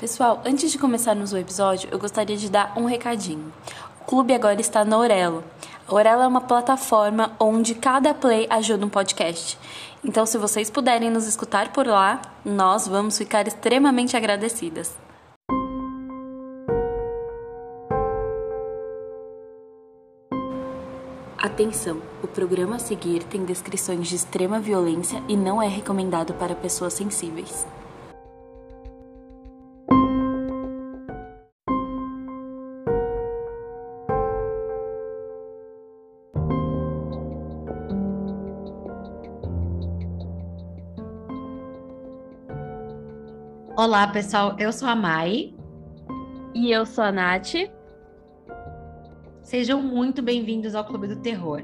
Pessoal, antes de começarmos o episódio, eu gostaria de dar um recadinho. O clube agora está na Orelo. A Orelo é uma plataforma onde cada play ajuda um podcast. Então, se vocês puderem nos escutar por lá, nós vamos ficar extremamente agradecidas. Atenção! O programa a seguir tem descrições de extrema violência e não é recomendado para pessoas sensíveis. Olá, pessoal. Eu sou a Mai. E eu sou a Nath. Sejam muito bem-vindos ao Clube do Terror.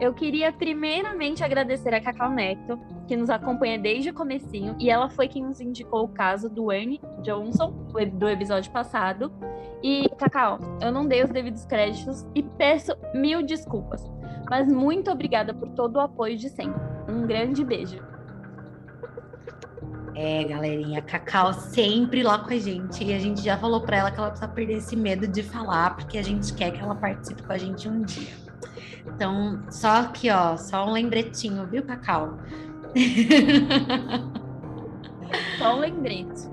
Eu queria primeiramente agradecer a Cacau Neto, que nos acompanha desde o comecinho, e ela foi quem nos indicou o caso do Ernie Johnson, do episódio passado. E, Cacau, eu não dei os devidos créditos e peço mil desculpas, mas muito obrigada por todo o apoio de sempre. Um grande beijo. É, galerinha, a Cacau sempre lá com a gente. E a gente já falou para ela que ela precisa perder esse medo de falar, porque a gente quer que ela participe com a gente um dia. Então, só aqui, ó, só um lembretinho, viu, Cacau? Só um lembrete.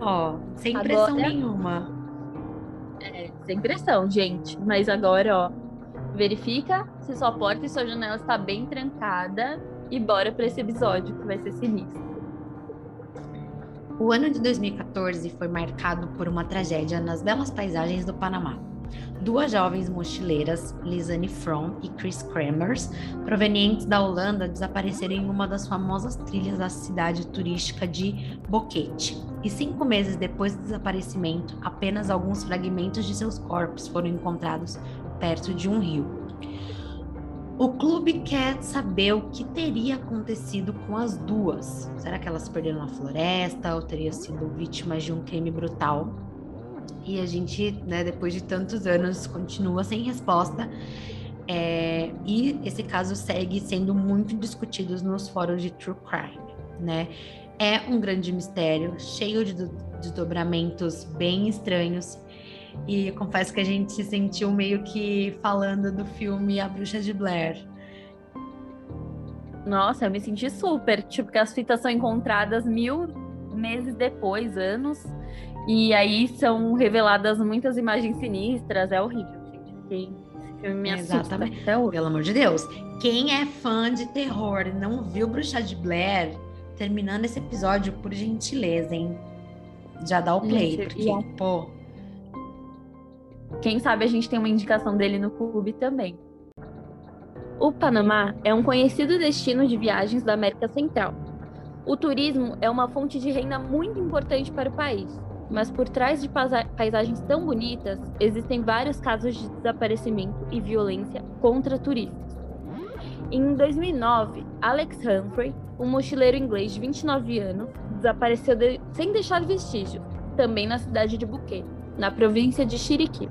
Ó, sem pressão agora... nenhuma. É, sem pressão, gente. Mas agora, ó, verifica se sua porta e sua janela está bem trancada e bora para esse episódio que vai ser sinistro. O ano de 2014 foi marcado por uma tragédia nas belas paisagens do Panamá. Duas jovens mochileiras, Lizanne Fromm e Chris Kremers, provenientes da Holanda, desapareceram em uma das famosas trilhas da cidade turística de Boquete. E cinco meses depois do desaparecimento, apenas alguns fragmentos de seus corpos foram encontrados perto de um rio. O clube quer saber o que teria acontecido com as duas. Será que elas perderam na floresta ou teriam sido vítimas de um crime brutal? E a gente, né, depois de tantos anos, continua sem resposta. É, e esse caso segue sendo muito discutido nos fóruns de true crime, né? É um grande mistério, cheio de desdobramentos bem estranhos e confesso que a gente se sentiu meio que falando do filme A Bruxa de Blair. Nossa, eu me senti super. Tipo, que as fitas são encontradas mil meses depois, anos. E aí são reveladas muitas imagens sinistras. É horrível, gente. Me Exatamente. Assusta. Pelo amor de Deus. Quem é fã de terror e não viu Bruxa de Blair, terminando esse episódio, por gentileza, hein? Já dá o play, gente, porque, pô, quem sabe a gente tem uma indicação dele no clube também. O Panamá é um conhecido destino de viagens da América Central. O turismo é uma fonte de renda muito importante para o país, mas por trás de paisagens tão bonitas, existem vários casos de desaparecimento e violência contra turistas. Em 2009, Alex Humphrey, um mochileiro inglês de 29 anos, desapareceu de... sem deixar vestígios, também na cidade de Buquê, na província de Chiriquí.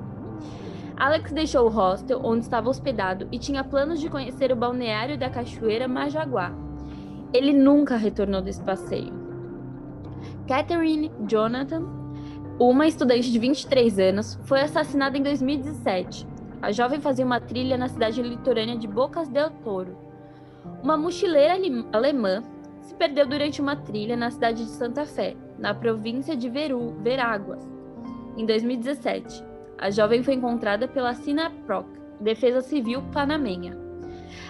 Alex deixou o hostel onde estava hospedado e tinha planos de conhecer o balneário da Cachoeira Majaguá. Ele nunca retornou desse passeio. Catherine Jonathan, uma estudante de 23 anos, foi assassinada em 2017. A jovem fazia uma trilha na cidade litorânea de Bocas del Toro. Uma mochileira alemã se perdeu durante uma trilha na cidade de Santa Fé, na província de Veru, Veráguas, em 2017. A jovem foi encontrada pela SINAPROC, Defesa Civil Panamenha.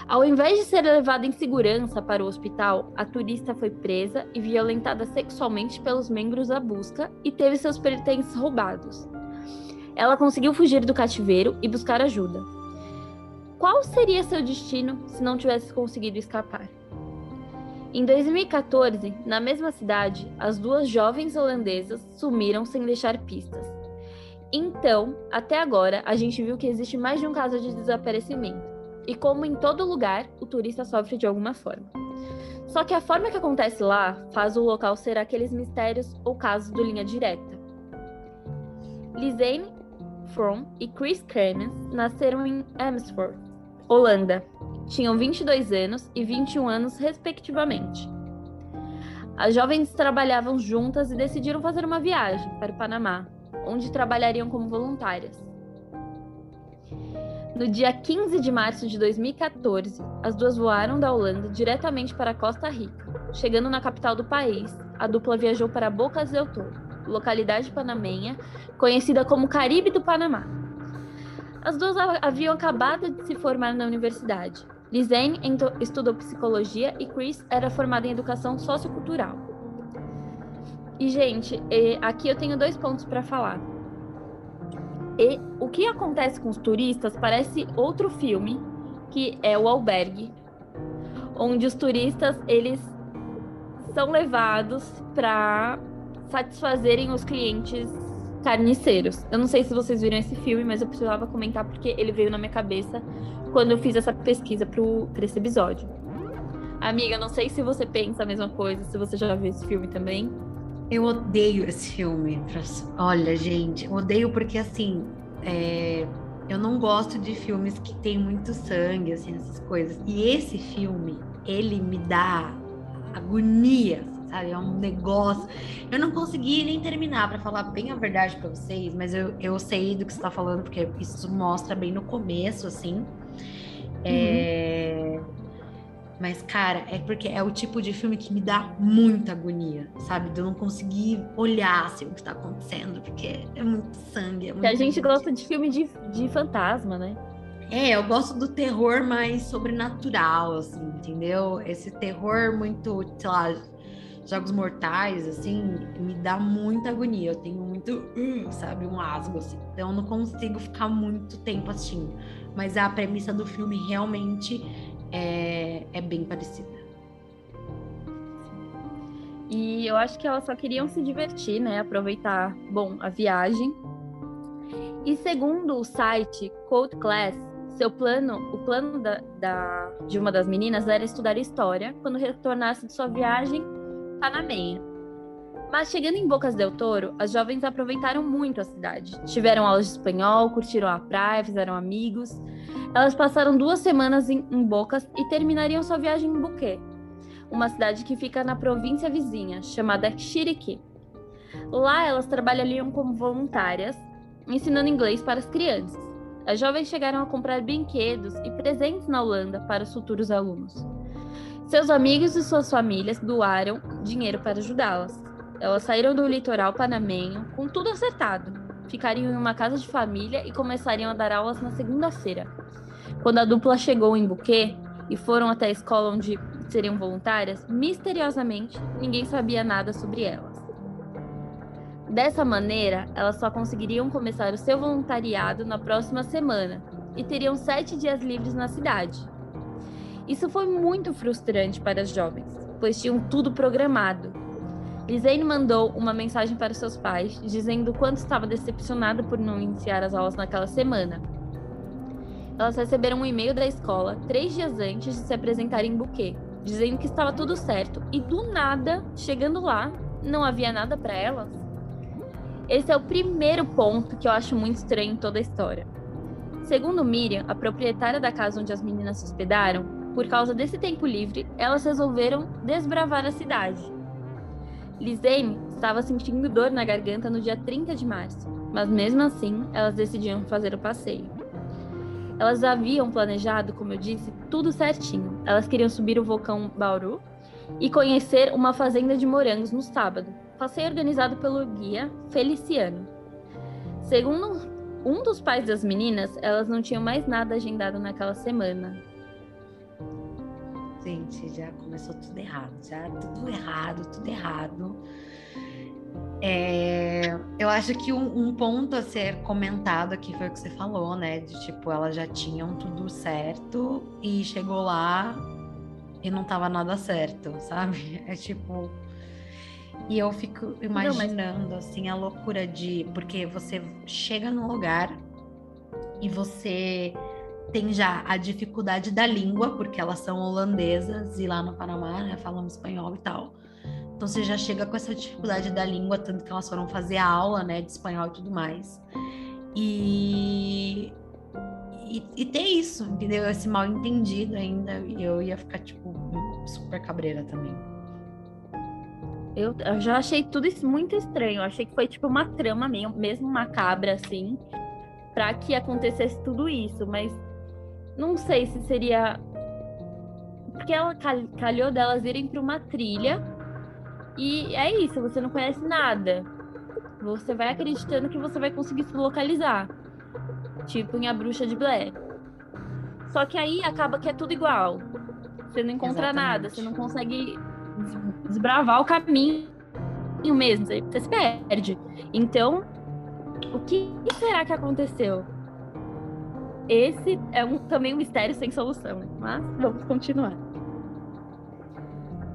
Ao invés de ser levada em segurança para o hospital, a turista foi presa e violentada sexualmente pelos membros da busca e teve seus pertences roubados. Ela conseguiu fugir do cativeiro e buscar ajuda. Qual seria seu destino se não tivesse conseguido escapar? Em 2014, na mesma cidade, as duas jovens holandesas sumiram sem deixar pistas. Então, até agora, a gente viu que existe mais de um caso de desaparecimento. E como em todo lugar, o turista sofre de alguma forma. Só que a forma que acontece lá faz o local ser aqueles mistérios ou casos do linha direta. Lizane From e Chris Kremens nasceram em Amersfoort, Holanda. Tinham 22 anos e 21 anos, respectivamente. As jovens trabalhavam juntas e decidiram fazer uma viagem para o Panamá, onde trabalhariam como voluntárias. No dia 15 de março de 2014, as duas voaram da Holanda diretamente para Costa Rica. Chegando na capital do país, a dupla viajou para Bocas del Toro, localidade panamenha conhecida como Caribe do Panamá. As duas haviam acabado de se formar na universidade. Lizane estudou psicologia e Chris era formada em educação sociocultural. E, gente, aqui eu tenho dois pontos para falar. E o que acontece com os turistas parece outro filme, que é o Albergue, onde os turistas eles são levados para satisfazerem os clientes carniceiros. Eu não sei se vocês viram esse filme, mas eu precisava comentar porque ele veio na minha cabeça quando eu fiz essa pesquisa para esse episódio. Amiga, não sei se você pensa a mesma coisa, se você já viu esse filme também. Eu odeio esse filme. Olha, gente, odeio porque assim, é... eu não gosto de filmes que tem muito sangue, assim, essas coisas. E esse filme, ele me dá agonia, sabe? É um negócio. Eu não consegui nem terminar para falar bem a verdade para vocês, mas eu, eu sei do que você está falando, porque isso mostra bem no começo, assim. É... Mas, cara, é porque é o tipo de filme que me dá muita agonia, sabe? De eu não conseguir olhar assim, o que está acontecendo, porque é muito sangue. É muito que a gente gosta de filme de, de fantasma, né? É, eu gosto do terror mais sobrenatural, assim, entendeu? Esse terror muito, sei lá, jogos mortais, assim, me dá muita agonia. Eu tenho muito, uh, sabe, um asgo, assim. Então eu não consigo ficar muito tempo assistindo. Mas a premissa do filme realmente é, é bem parecida. E eu acho que elas só queriam se divertir, né? Aproveitar, bom, a viagem. E segundo o site Code Class, seu plano, o plano da, da, de uma das meninas era estudar história quando retornasse de sua viagem panameia. Mas chegando em Bocas del Toro, as jovens aproveitaram muito a cidade. Tiveram aulas de espanhol, curtiram a praia, fizeram amigos. Elas passaram duas semanas em, em Bocas e terminariam sua viagem em Buquê, uma cidade que fica na província vizinha, chamada Chiriquí. Lá elas trabalhariam como voluntárias, ensinando inglês para as crianças. As jovens chegaram a comprar brinquedos e presentes na Holanda para os futuros alunos. Seus amigos e suas famílias doaram dinheiro para ajudá-las. Elas saíram do litoral panamenho com tudo acertado. Ficariam em uma casa de família e começariam a dar aulas na segunda-feira. Quando a dupla chegou em Buquê e foram até a escola onde seriam voluntárias, misteriosamente ninguém sabia nada sobre elas. Dessa maneira, elas só conseguiriam começar o seu voluntariado na próxima semana e teriam sete dias livres na cidade. Isso foi muito frustrante para as jovens, pois tinham tudo programado Lisane mandou uma mensagem para seus pais, dizendo o quanto estava decepcionada por não iniciar as aulas naquela semana. Elas receberam um e-mail da escola três dias antes de se apresentarem em Buquê, dizendo que estava tudo certo e do nada, chegando lá, não havia nada para elas. Esse é o primeiro ponto que eu acho muito estranho em toda a história. Segundo Miriam, a proprietária da casa onde as meninas se hospedaram, por causa desse tempo livre, elas resolveram desbravar a cidade. Lisane estava sentindo dor na garganta no dia 30 de março, mas mesmo assim elas decidiram fazer o passeio. Elas haviam planejado, como eu disse, tudo certinho. Elas queriam subir o vulcão Bauru e conhecer uma fazenda de morangos no sábado. Passeio organizado pelo guia Feliciano. Segundo um dos pais das meninas, elas não tinham mais nada agendado naquela semana. Gente, já começou tudo errado, já tudo errado, tudo errado. É, eu acho que um, um, ponto a ser comentado aqui foi o que você falou, né? De tipo, elas já tinham tudo certo e chegou lá e não tava nada certo, sabe? É tipo. E eu fico imaginando, não, mas... assim, a loucura de. Porque você chega no lugar e você tem já a dificuldade da língua, porque elas são holandesas e lá no Panamá, né, falam espanhol e tal. Então você já chega com essa dificuldade da língua, tanto que elas foram fazer a aula, né, de espanhol e tudo mais. E e, e ter isso, entendeu? Esse mal entendido ainda, e eu ia ficar tipo super cabreira também. Eu, eu já achei tudo isso muito estranho. Eu achei que foi tipo uma trama meio, mesmo macabra, assim, para que acontecesse tudo isso. Mas não sei se seria. Porque ela calhou delas irem para uma trilha. E é isso, você não conhece nada. Você vai acreditando que você vai conseguir se localizar. Tipo em A Bruxa de Blair. Só que aí acaba que é tudo igual. Você não encontra Exatamente. nada, você não consegue desbravar o caminho mesmo, você se perde. Então, o que será que aconteceu? Esse é um, também um mistério sem solução, mas vamos continuar.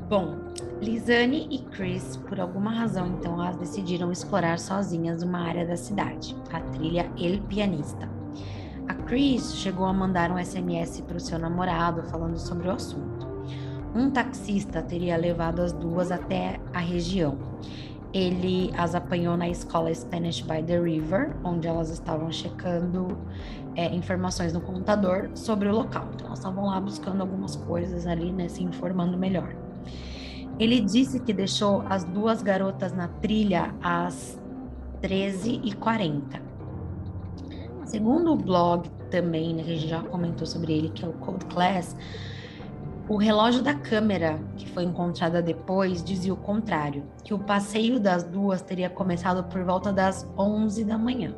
Bom, Lizane e Chris, por alguma razão, então, elas decidiram explorar sozinhas uma área da cidade, a trilha El Pianista. A Chris chegou a mandar um SMS para o seu namorado falando sobre o assunto. Um taxista teria levado as duas até a região. Ele as apanhou na escola Spanish by the River, onde elas estavam checando é, informações no computador sobre o local. Então, elas estavam lá buscando algumas coisas ali, né, se informando melhor. Ele disse que deixou as duas garotas na trilha às 13h40. Segundo o blog também, né, que a gente já comentou sobre ele, que é o Code Class, o relógio da câmera, que foi encontrada depois, dizia o contrário, que o passeio das duas teria começado por volta das 11 da manhã.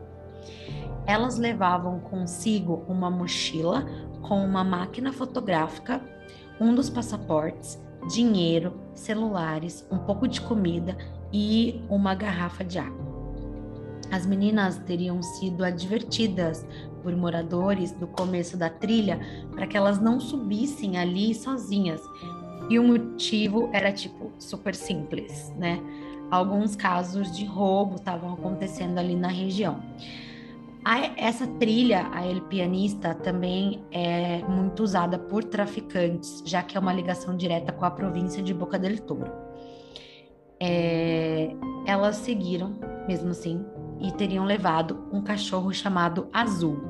Elas levavam consigo uma mochila com uma máquina fotográfica, um dos passaportes, dinheiro, celulares, um pouco de comida e uma garrafa de água. As meninas teriam sido advertidas por moradores do começo da trilha para que elas não subissem ali sozinhas. E o motivo era tipo super simples, né? Alguns casos de roubo estavam acontecendo ali na região. Essa trilha, a El Pianista, também é muito usada por traficantes, já que é uma ligação direta com a província de Boca del Toro. É, elas seguiram, mesmo assim, e teriam levado um cachorro chamado Azul,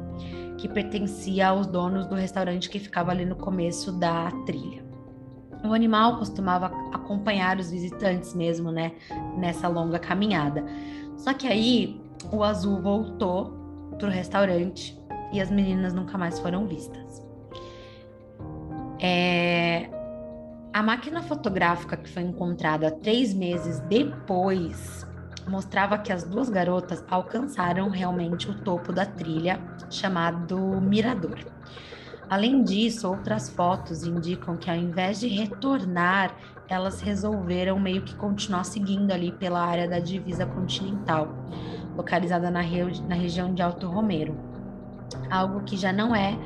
que pertencia aos donos do restaurante que ficava ali no começo da trilha. O animal costumava acompanhar os visitantes mesmo, né, nessa longa caminhada. Só que aí o azul voltou pro restaurante e as meninas nunca mais foram vistas. É... A máquina fotográfica que foi encontrada três meses depois mostrava que as duas garotas alcançaram realmente o topo da trilha chamado Mirador. Além disso, outras fotos indicam que ao invés de retornar, elas resolveram meio que continuar seguindo ali pela área da divisa continental, localizada na, na região de Alto Romero. Algo que já não é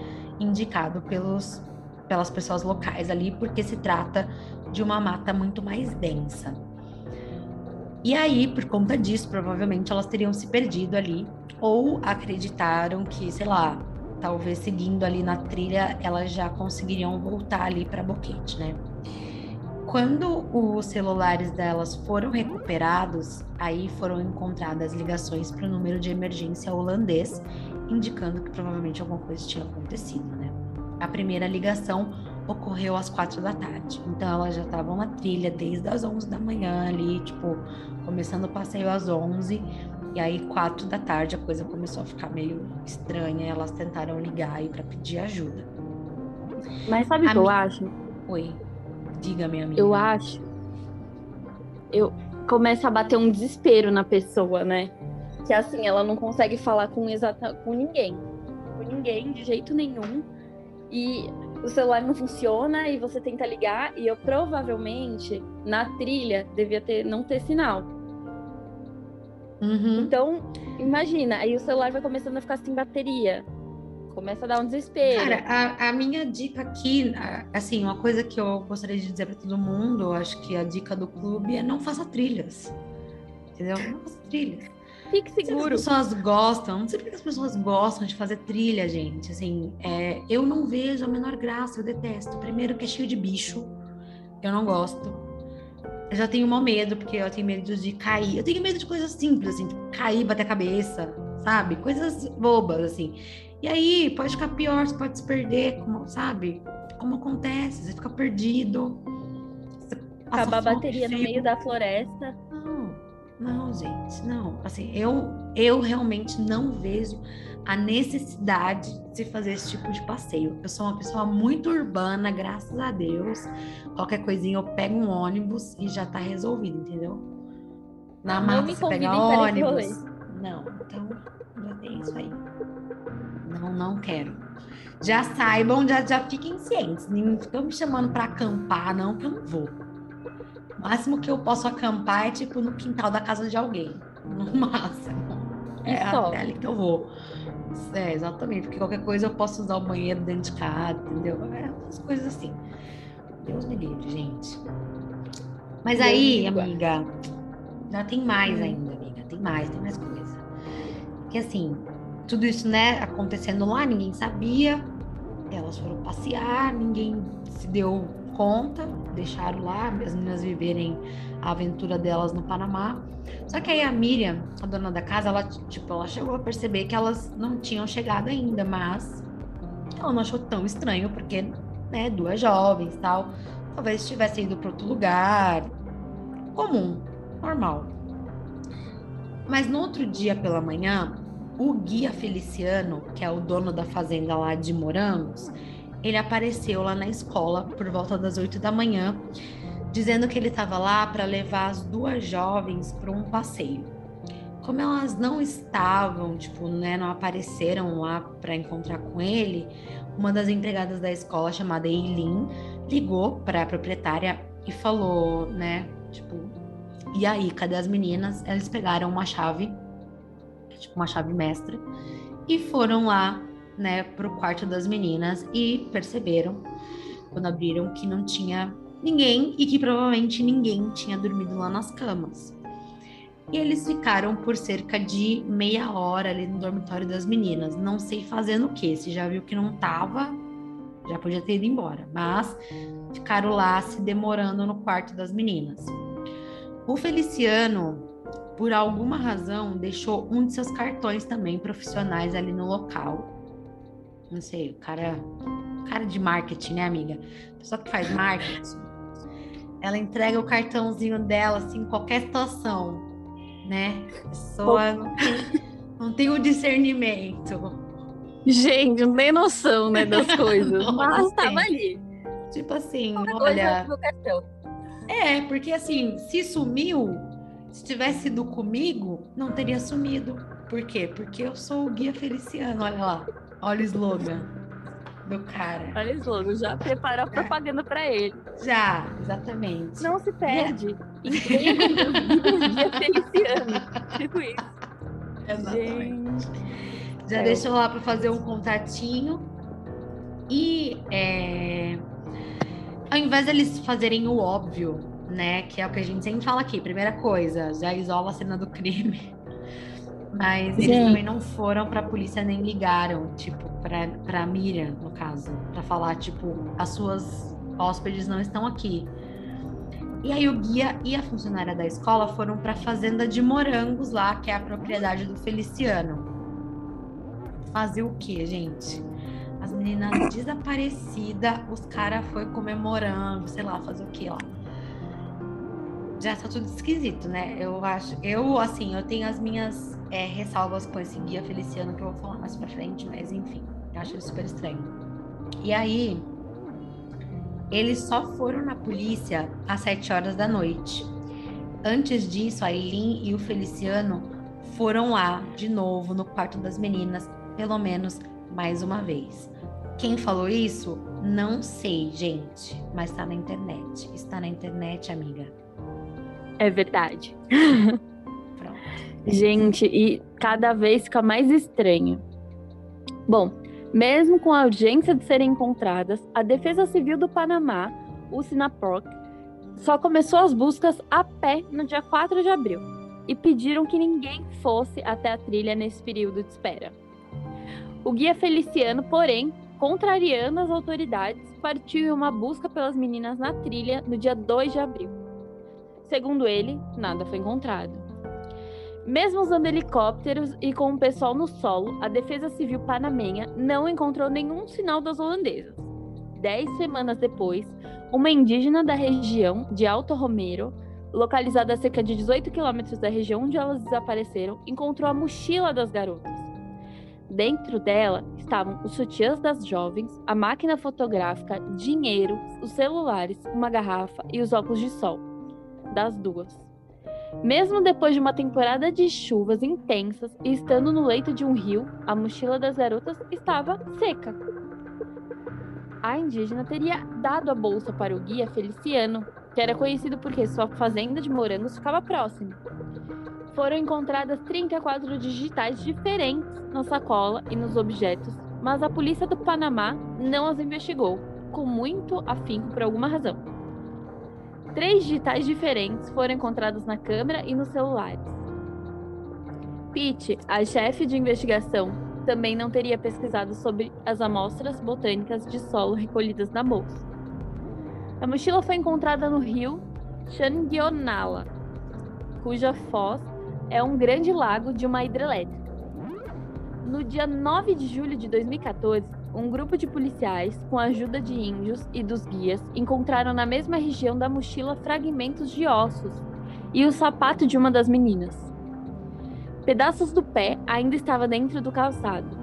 indicado pelos, pelas pessoas locais ali, porque se trata de uma mata muito mais densa. E aí, por conta disso, provavelmente elas teriam se perdido ali, ou acreditaram que, sei lá, talvez seguindo ali na trilha, elas já conseguiriam voltar ali para Boquete, né? Quando os celulares delas foram recuperados, aí foram encontradas ligações para o número de emergência holandês, indicando que provavelmente alguma coisa tinha acontecido, né? A primeira ligação ocorreu às quatro da tarde. Então elas já estavam na trilha desde as onze da manhã ali, tipo, começando o passeio às onze. E aí, quatro da tarde, a coisa começou a ficar meio estranha. elas tentaram ligar aí para pedir ajuda. Mas sabe o que eu acho? Oi, diga, minha amiga. Eu acho. Eu começo a bater um desespero na pessoa, né? Que assim, ela não consegue falar com exata com ninguém. Com ninguém, de jeito nenhum. E o celular não funciona e você tenta ligar e eu provavelmente na trilha devia ter não ter sinal. Uhum. Então, imagina, aí o celular vai começando a ficar sem bateria. Começa a dar um desespero. Cara, a, a minha dica aqui, assim, uma coisa que eu gostaria de dizer para todo mundo, acho que a dica do clube é não faça trilhas. Entendeu? Não faça trilhas. Fique seguro. As pessoas gostam, não sei porque as pessoas gostam de fazer trilha, gente. Assim, é, eu não vejo a menor graça, eu detesto. Primeiro que é cheio de bicho, eu não gosto. Eu já tenho mau medo, porque eu tenho medo de cair. Eu tenho medo de coisas simples, assim, tipo, cair, bater a cabeça, sabe? Coisas bobas, assim. E aí, pode ficar pior, você pode se perder, como, sabe? Como acontece, você fica perdido. Você Acabar a bateria no meio da floresta. Não, não, gente, não. Assim, eu, eu realmente não vejo a necessidade de fazer esse tipo de passeio. Eu sou uma pessoa muito urbana, graças a Deus. Qualquer coisinha eu pego um ônibus e já tá resolvido, entendeu? Na mata você pega ônibus. Não, então tem isso aí. Não, não quero. Já saibam, já, já fiquem cientes. Não ficam me chamando para acampar, não, que eu não vou. O máximo que eu posso acampar é tipo no quintal da casa de alguém. No máximo. É até ali que eu vou. É, exatamente, porque qualquer coisa eu posso usar o banheiro dentro de casa, entendeu? É umas coisas assim. Deus me livre, gente. Mas Deus aí, amiga, já tem mais hum. ainda, amiga. Tem mais, tem mais coisa. Que assim, tudo isso, né, acontecendo lá, ninguém sabia. Elas foram passear, ninguém se deu conta, deixaram lá as meninas viverem a aventura delas no Panamá. Só que aí a Miriam, a dona da casa, ela, tipo, ela chegou a perceber que elas não tinham chegado ainda, mas ela não achou tão estranho, porque, né, duas jovens tal, talvez tivessem ido para outro lugar, comum, normal. Mas no outro dia pela manhã, o guia Feliciano, que é o dono da fazenda lá de Morangos, ele apareceu lá na escola por volta das 8 da manhã, dizendo que ele estava lá para levar as duas jovens para um passeio. Como elas não estavam, tipo, né, não apareceram lá para encontrar com ele, uma das empregadas da escola chamada Eileen ligou para a proprietária e falou, né, tipo, e aí, cadê as meninas? Eles pegaram uma chave tipo uma chave mestra, e foram lá, né, pro quarto das meninas e perceberam, quando abriram, que não tinha ninguém e que provavelmente ninguém tinha dormido lá nas camas. E eles ficaram por cerca de meia hora ali no dormitório das meninas. Não sei fazendo o que. Se já viu que não tava, já podia ter ido embora. Mas ficaram lá se demorando no quarto das meninas. O Feliciano por alguma razão, deixou um de seus cartões também profissionais ali no local. Não sei, o cara, cara de marketing, né, amiga? Pessoa que faz marketing. Ela entrega o cartãozinho dela, assim, em qualquer situação, né? Pessoa não tem, não tem o discernimento. Gente, não tem noção, né, das coisas. não, mas tava ali. Tipo assim, olha. É, porque assim, se sumiu, se tivesse sido comigo, não teria sumido. Por quê? Porque eu sou o guia Feliciano, olha lá. Olha o slogan do cara. Olha o slogan, já prepara a propaganda para ele. Já, exatamente. Não se perde. Guia Feliciano. Tipo isso. Exatamente. Gente. Já é. deixou lá para fazer um contatinho. E é... ao invés deles fazerem o óbvio né? Que é o que a gente sempre fala aqui. Primeira coisa, já isola a cena do crime. Mas eles também não foram para a polícia nem ligaram, tipo, para para Miriam, no caso, para falar tipo, as suas hóspedes não estão aqui. E aí o guia e a funcionária da escola foram para a fazenda de morangos lá, que é a propriedade do Feliciano. Fazer o quê, gente? As meninas desaparecidas, os caras foi comemorando, sei lá, fazer o quê lá já tá tudo esquisito, né? Eu acho, eu assim, eu tenho as minhas é, ressalvas com esse guia Feliciano que eu vou falar mais pra frente, mas enfim, acho ele super estranho. E aí, eles só foram na polícia às sete horas da noite. Antes disso, a Eileen e o Feliciano foram lá de novo no quarto das meninas, pelo menos mais uma vez. Quem falou isso? Não sei, gente, mas tá na internet. Está na internet, amiga. É verdade. Gente, e cada vez fica mais estranho. Bom, mesmo com a urgência de serem encontradas, a Defesa Civil do Panamá, o SINAPROC, só começou as buscas a pé no dia 4 de abril e pediram que ninguém fosse até a trilha nesse período de espera. O guia Feliciano, porém, contrariando as autoridades, partiu em uma busca pelas meninas na trilha no dia 2 de abril. Segundo ele, nada foi encontrado. Mesmo usando helicópteros e com o pessoal no solo, a Defesa Civil panamenha não encontrou nenhum sinal das holandesas. dez semanas depois, uma indígena da região de Alto Romero, localizada a cerca de 18 quilômetros da região onde elas desapareceram, encontrou a mochila das garotas. Dentro dela estavam os sutiãs das jovens, a máquina fotográfica, dinheiro, os celulares, uma garrafa e os óculos de sol. Das duas. Mesmo depois de uma temporada de chuvas intensas e estando no leito de um rio, a mochila das garotas estava seca. A indígena teria dado a bolsa para o guia Feliciano, que era conhecido porque sua fazenda de morangos ficava próxima. Foram encontradas 34 digitais diferentes na sacola e nos objetos, mas a polícia do Panamá não as investigou, com muito afinco por alguma razão. Três digitais diferentes foram encontrados na câmera e nos celulares. Pitt, a chefe de investigação, também não teria pesquisado sobre as amostras botânicas de solo recolhidas na bolsa. A mochila foi encontrada no rio Changuionala, cuja foz é um grande lago de uma hidrelétrica. No dia 9 de julho de 2014, um grupo de policiais, com a ajuda de índios e dos guias, encontraram na mesma região da mochila fragmentos de ossos e o sapato de uma das meninas. Pedaços do pé ainda estavam dentro do calçado.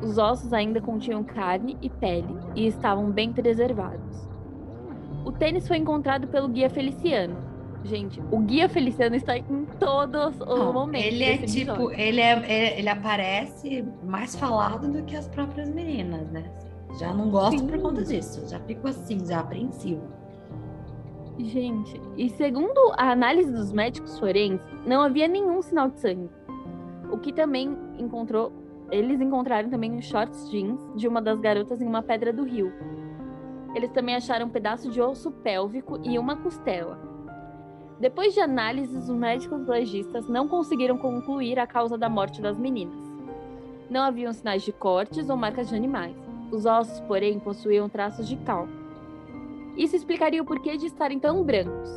Os ossos ainda continham carne e pele e estavam bem preservados. O tênis foi encontrado pelo guia Feliciano, Gente, o Guia Feliciano está em todos os Não, momentos. Ele é tipo, ele, é, ele aparece mais falado do que as próprias meninas, né? Já não gosto Sim. por conta disso. Já fico assim, já apreensivo. Gente, e segundo a análise dos médicos forenses, não havia nenhum sinal de sangue. O que também encontrou, eles encontraram também os shorts jeans de uma das garotas em uma pedra do rio. Eles também acharam um pedaço de osso pélvico e uma costela. Depois de análises, os médicos legistas não conseguiram concluir a causa da morte das meninas. Não haviam sinais de cortes ou marcas de animais. Os ossos, porém, possuíam traços de cal. Isso explicaria o porquê de estarem tão brancos.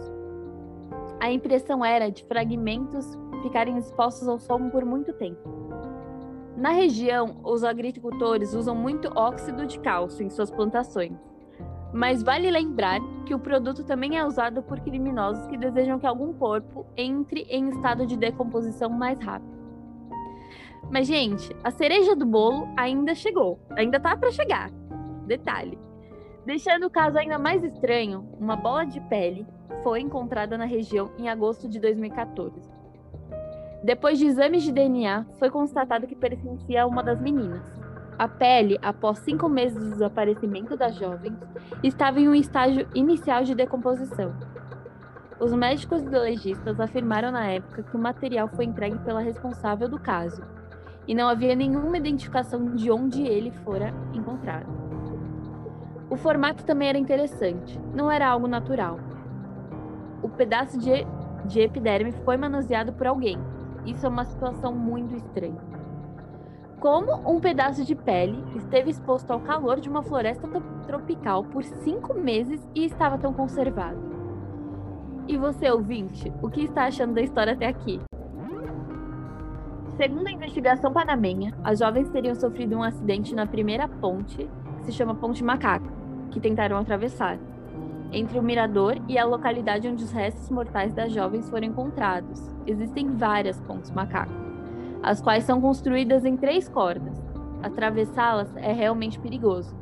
A impressão era de fragmentos ficarem expostos ao sol por muito tempo. Na região, os agricultores usam muito óxido de cálcio em suas plantações. Mas vale lembrar que o produto também é usado por criminosos que desejam que algum corpo entre em estado de decomposição mais rápido. Mas, gente, a cereja do bolo ainda chegou. Ainda tá para chegar. Detalhe. Deixando o caso ainda mais estranho, uma bola de pele foi encontrada na região em agosto de 2014. Depois de exames de DNA, foi constatado que pertencia a uma das meninas. A pele, após cinco meses do desaparecimento das jovens, estava em um estágio inicial de decomposição. Os médicos legistas afirmaram na época que o material foi entregue pela responsável do caso e não havia nenhuma identificação de onde ele fora encontrado. O formato também era interessante, não era algo natural. O pedaço de, de epiderme foi manuseado por alguém. Isso é uma situação muito estranha como um pedaço de pele esteve exposto ao calor de uma floresta tropical por cinco meses e estava tão conservado. E você, ouvinte, o que está achando da história até aqui? Segundo a investigação panamenha, as jovens teriam sofrido um acidente na primeira ponte, que se chama Ponte Macaco, que tentaram atravessar, entre o mirador e a localidade onde os restos mortais das jovens foram encontrados. Existem várias pontes macaco as quais são construídas em três cordas. Atravessá-las é realmente perigoso.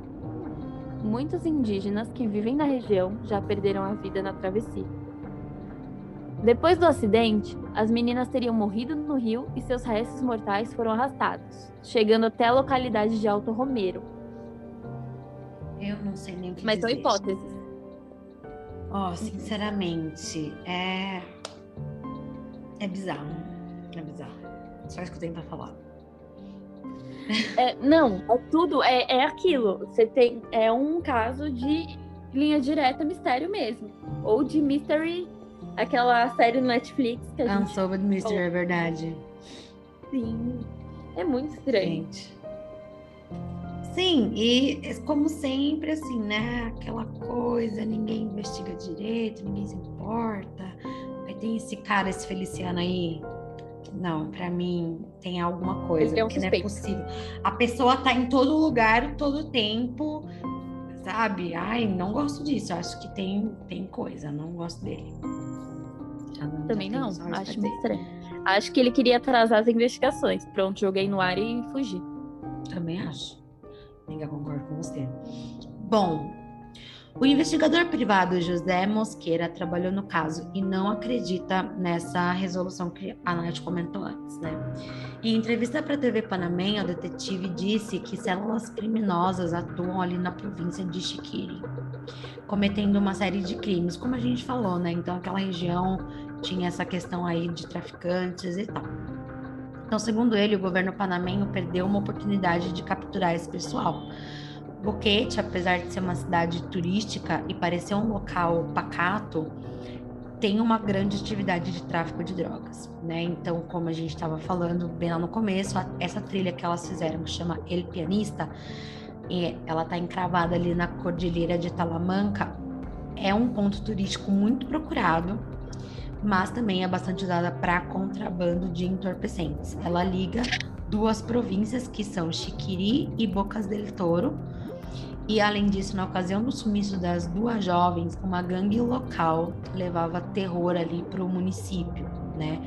Muitos indígenas que vivem na região já perderam a vida na travessia. Depois do acidente, as meninas teriam morrido no rio e seus restos mortais foram arrastados, chegando até a localidade de Alto Romero. Eu não sei nem o que Mas dizer. são hipóteses. Ó, oh, sinceramente, é. É bizarro. É bizarro. Só isso que eu tenho pra falar. É, não, é tudo, é, é aquilo. Você tem. É um caso de linha direta mistério mesmo. Ou de mystery, aquela série no Netflix que a gente. Unsolved Mystery, é verdade. Sim. É muito estranho. Gente. Sim, e como sempre, assim, né? Aquela coisa, ninguém investiga direito, ninguém se importa. Aí tem esse cara, esse Feliciano aí, não, para mim tem alguma coisa, é um que não é possível. A pessoa tá em todo lugar, todo tempo, sabe? Ai, não gosto disso. Acho que tem, tem coisa, não gosto dele. Também não, acho muito estranho. Acho que ele queria atrasar as investigações. Pronto, joguei no ar e fugi. Também acho. Amiga, concordo com você. Bom, o investigador privado José Mosqueira trabalhou no caso e não acredita nessa resolução que a Nath comentou antes, né? Em entrevista para a TV Panamá, o detetive disse que células criminosas atuam ali na província de Chiquiri, cometendo uma série de crimes, como a gente falou, né? Então aquela região tinha essa questão aí de traficantes e tal. Então, segundo ele, o governo panamenho perdeu uma oportunidade de capturar esse pessoal Boquete, apesar de ser uma cidade turística e parecer um local pacato, tem uma grande atividade de tráfico de drogas, né? Então, como a gente estava falando bem lá no começo, essa trilha que elas fizeram, que chama El Pianista, ela está encravada ali na Cordilheira de Talamanca, é um ponto turístico muito procurado, mas também é bastante usada para contrabando de entorpecentes. Ela liga duas províncias que são Chiquiri e Bocas del Toro, e além disso, na ocasião do sumiço das duas jovens, uma gangue local levava terror ali para o município, né?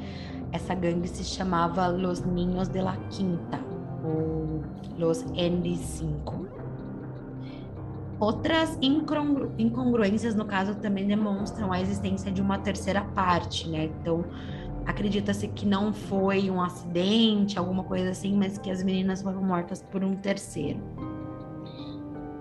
Essa gangue se chamava Los Niños de la Quinta, ou Los ND5. Outras incongru incongruências no caso também demonstram a existência de uma terceira parte, né? Então, acredita-se que não foi um acidente, alguma coisa assim, mas que as meninas foram mortas por um terceiro.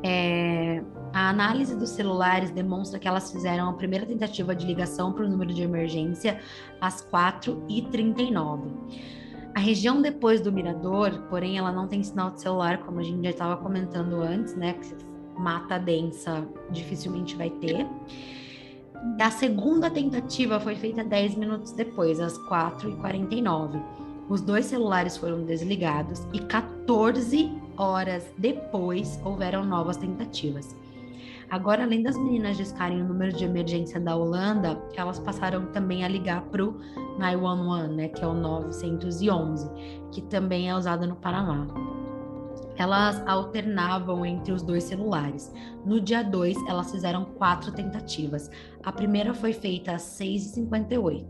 É, a análise dos celulares demonstra que elas fizeram a primeira tentativa de ligação para o número de emergência às 4h39. A região depois do mirador, porém, ela não tem sinal de celular, como a gente já estava comentando antes, né? Mata densa dificilmente vai ter. A segunda tentativa foi feita 10 minutos depois, às 4h49. Os dois celulares foram desligados e 14 horas depois houveram novas tentativas. Agora, além das meninas discarem o número de emergência da Holanda, elas passaram também a ligar para o 911, né, que é o 911, que também é usado no Panamá. Elas alternavam entre os dois celulares. No dia 2, elas fizeram quatro tentativas. A primeira foi feita às 6h58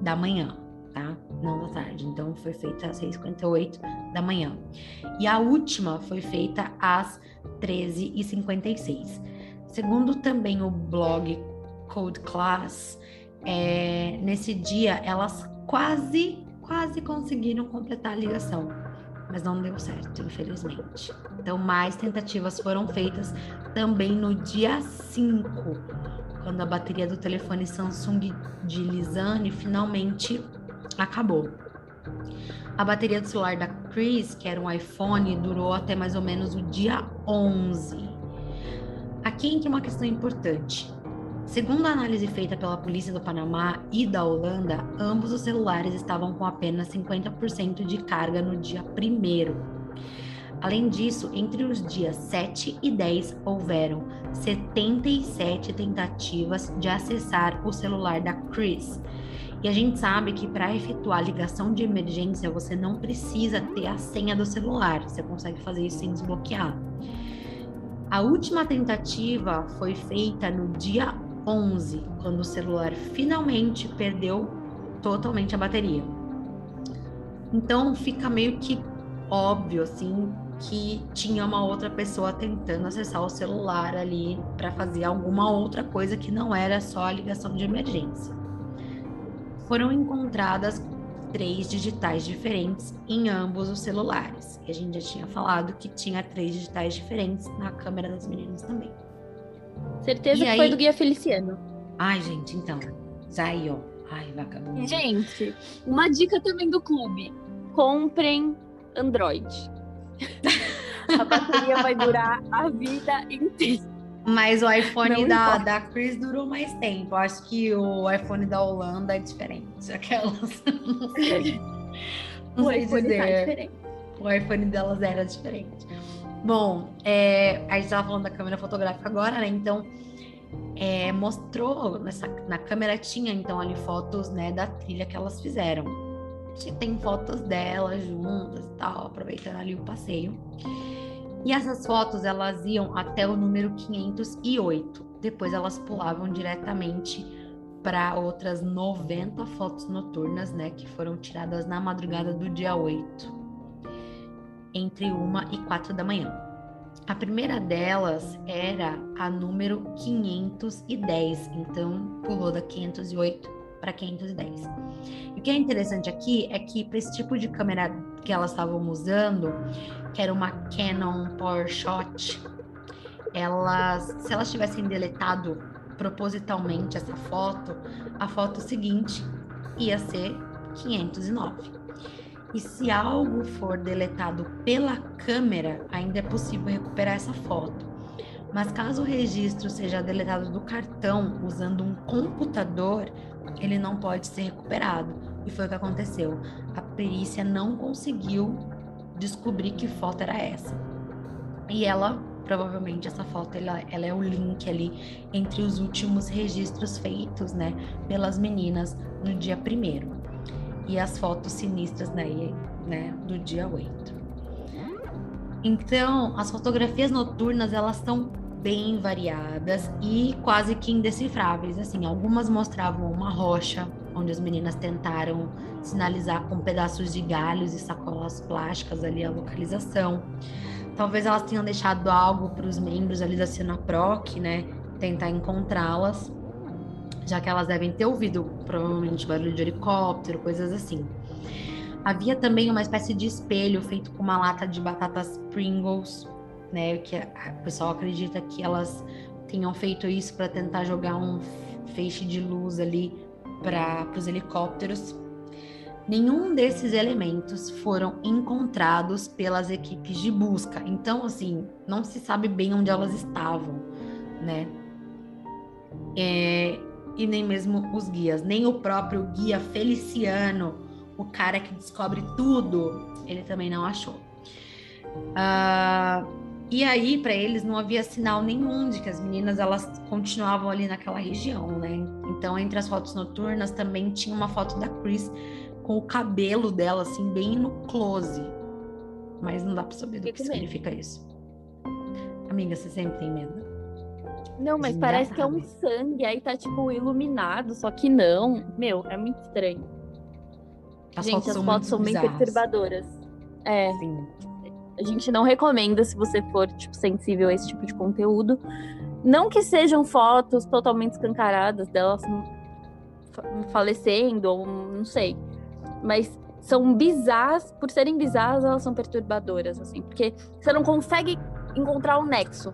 da manhã tá? Não da tarde. Então foi feita às 6h58 da manhã. E a última foi feita às 13h56. Segundo também o blog Code Class, é, nesse dia elas quase, quase conseguiram completar a ligação, mas não deu certo, infelizmente. Então, mais tentativas foram feitas também no dia 5, quando a bateria do telefone Samsung de Lisane finalmente acabou. A bateria do celular da Chris, que era um iPhone, durou até mais ou menos o dia 11. Aqui entra uma questão importante. Segundo a análise feita pela polícia do Panamá e da Holanda, ambos os celulares estavam com apenas 50% de carga no dia 1. Além disso, entre os dias 7 e 10 houveram 77 tentativas de acessar o celular da Chris, e a gente sabe que para efetuar a ligação de emergência, você não precisa ter a senha do celular, você consegue fazer isso sem desbloquear. A última tentativa foi feita no dia 11, quando o celular finalmente perdeu totalmente a bateria. Então fica meio que óbvio assim que tinha uma outra pessoa tentando acessar o celular ali para fazer alguma outra coisa que não era só a ligação de emergência foram encontradas três digitais diferentes em ambos os celulares. E a gente já tinha falado que tinha três digitais diferentes na câmera das meninas também. Certeza e que aí... foi do Guia Feliciano. Ai, gente, então. Ó. Ai, vagabundo. Gente, uma dica também do clube. Comprem Android. a bateria vai durar a vida inteira. Mas o iPhone da, da Chris durou mais tempo. Acho que o iPhone da Holanda é diferente. Aquelas. Não sei. Não o sei iPhone tá dizer. Tá diferente. O iPhone delas era diferente. Bom, é, a gente estava falando da câmera fotográfica agora, né? Então, é, mostrou nessa, na câmera tinha então ali fotos né da trilha que elas fizeram. Tem fotos delas juntas e tal, aproveitando ali o passeio. E essas fotos elas iam até o número 508. Depois elas pulavam diretamente para outras 90 fotos noturnas, né, que foram tiradas na madrugada do dia 8, entre 1 e 4 da manhã. A primeira delas era a número 510, então pulou da 508 para 510. E o que é interessante aqui é que para esse tipo de câmera que elas estavam usando, que era uma Canon PowerShot, elas, se elas tivessem deletado propositalmente essa foto, a foto seguinte ia ser 509. E se algo for deletado pela câmera, ainda é possível recuperar essa foto. Mas caso o registro seja deletado do cartão usando um computador, ele não pode ser recuperado. E foi o que aconteceu. A perícia não conseguiu descobrir que foto era essa. E ela, provavelmente, essa foto, ela, ela é o link ali entre os últimos registros feitos, né, pelas meninas no dia primeiro. E as fotos sinistras daí, né, do dia 8. Então, as fotografias noturnas, elas são bem variadas e quase que indecifráveis. Assim, algumas mostravam uma rocha onde as meninas tentaram sinalizar com pedaços de galhos e sacolas plásticas ali a localização. Talvez elas tenham deixado algo para os membros ali da cena proc, né, tentar encontrá-las, já que elas devem ter ouvido provavelmente barulho de helicóptero, coisas assim. Havia também uma espécie de espelho feito com uma lata de batatas Pringles né? Que o pessoal acredita que elas tenham feito isso para tentar jogar um feixe de luz ali para os helicópteros. Nenhum desses elementos foram encontrados pelas equipes de busca. Então, assim, não se sabe bem onde elas estavam, né? É, e nem mesmo os guias, nem o próprio guia Feliciano, o cara que descobre tudo, ele também não achou. Uh, e aí, para eles, não havia sinal nenhum de que as meninas elas continuavam ali naquela região, né? Então, entre as fotos noturnas também tinha uma foto da Chris com o cabelo dela, assim, bem no close. Mas não dá para saber do que, que significa isso. Amiga, você sempre tem medo? Não, mas parece que é um sangue, aí tá tipo iluminado, só que não. Meu, é muito estranho. As Gente, fotos as fotos são bem perturbadoras. É. Sim. A gente não recomenda se você for tipo, sensível a esse tipo de conteúdo. Não que sejam fotos totalmente escancaradas delas falecendo, ou não sei. Mas são bizarras, por serem bizarras, elas são perturbadoras, assim, porque você não consegue encontrar o um nexo.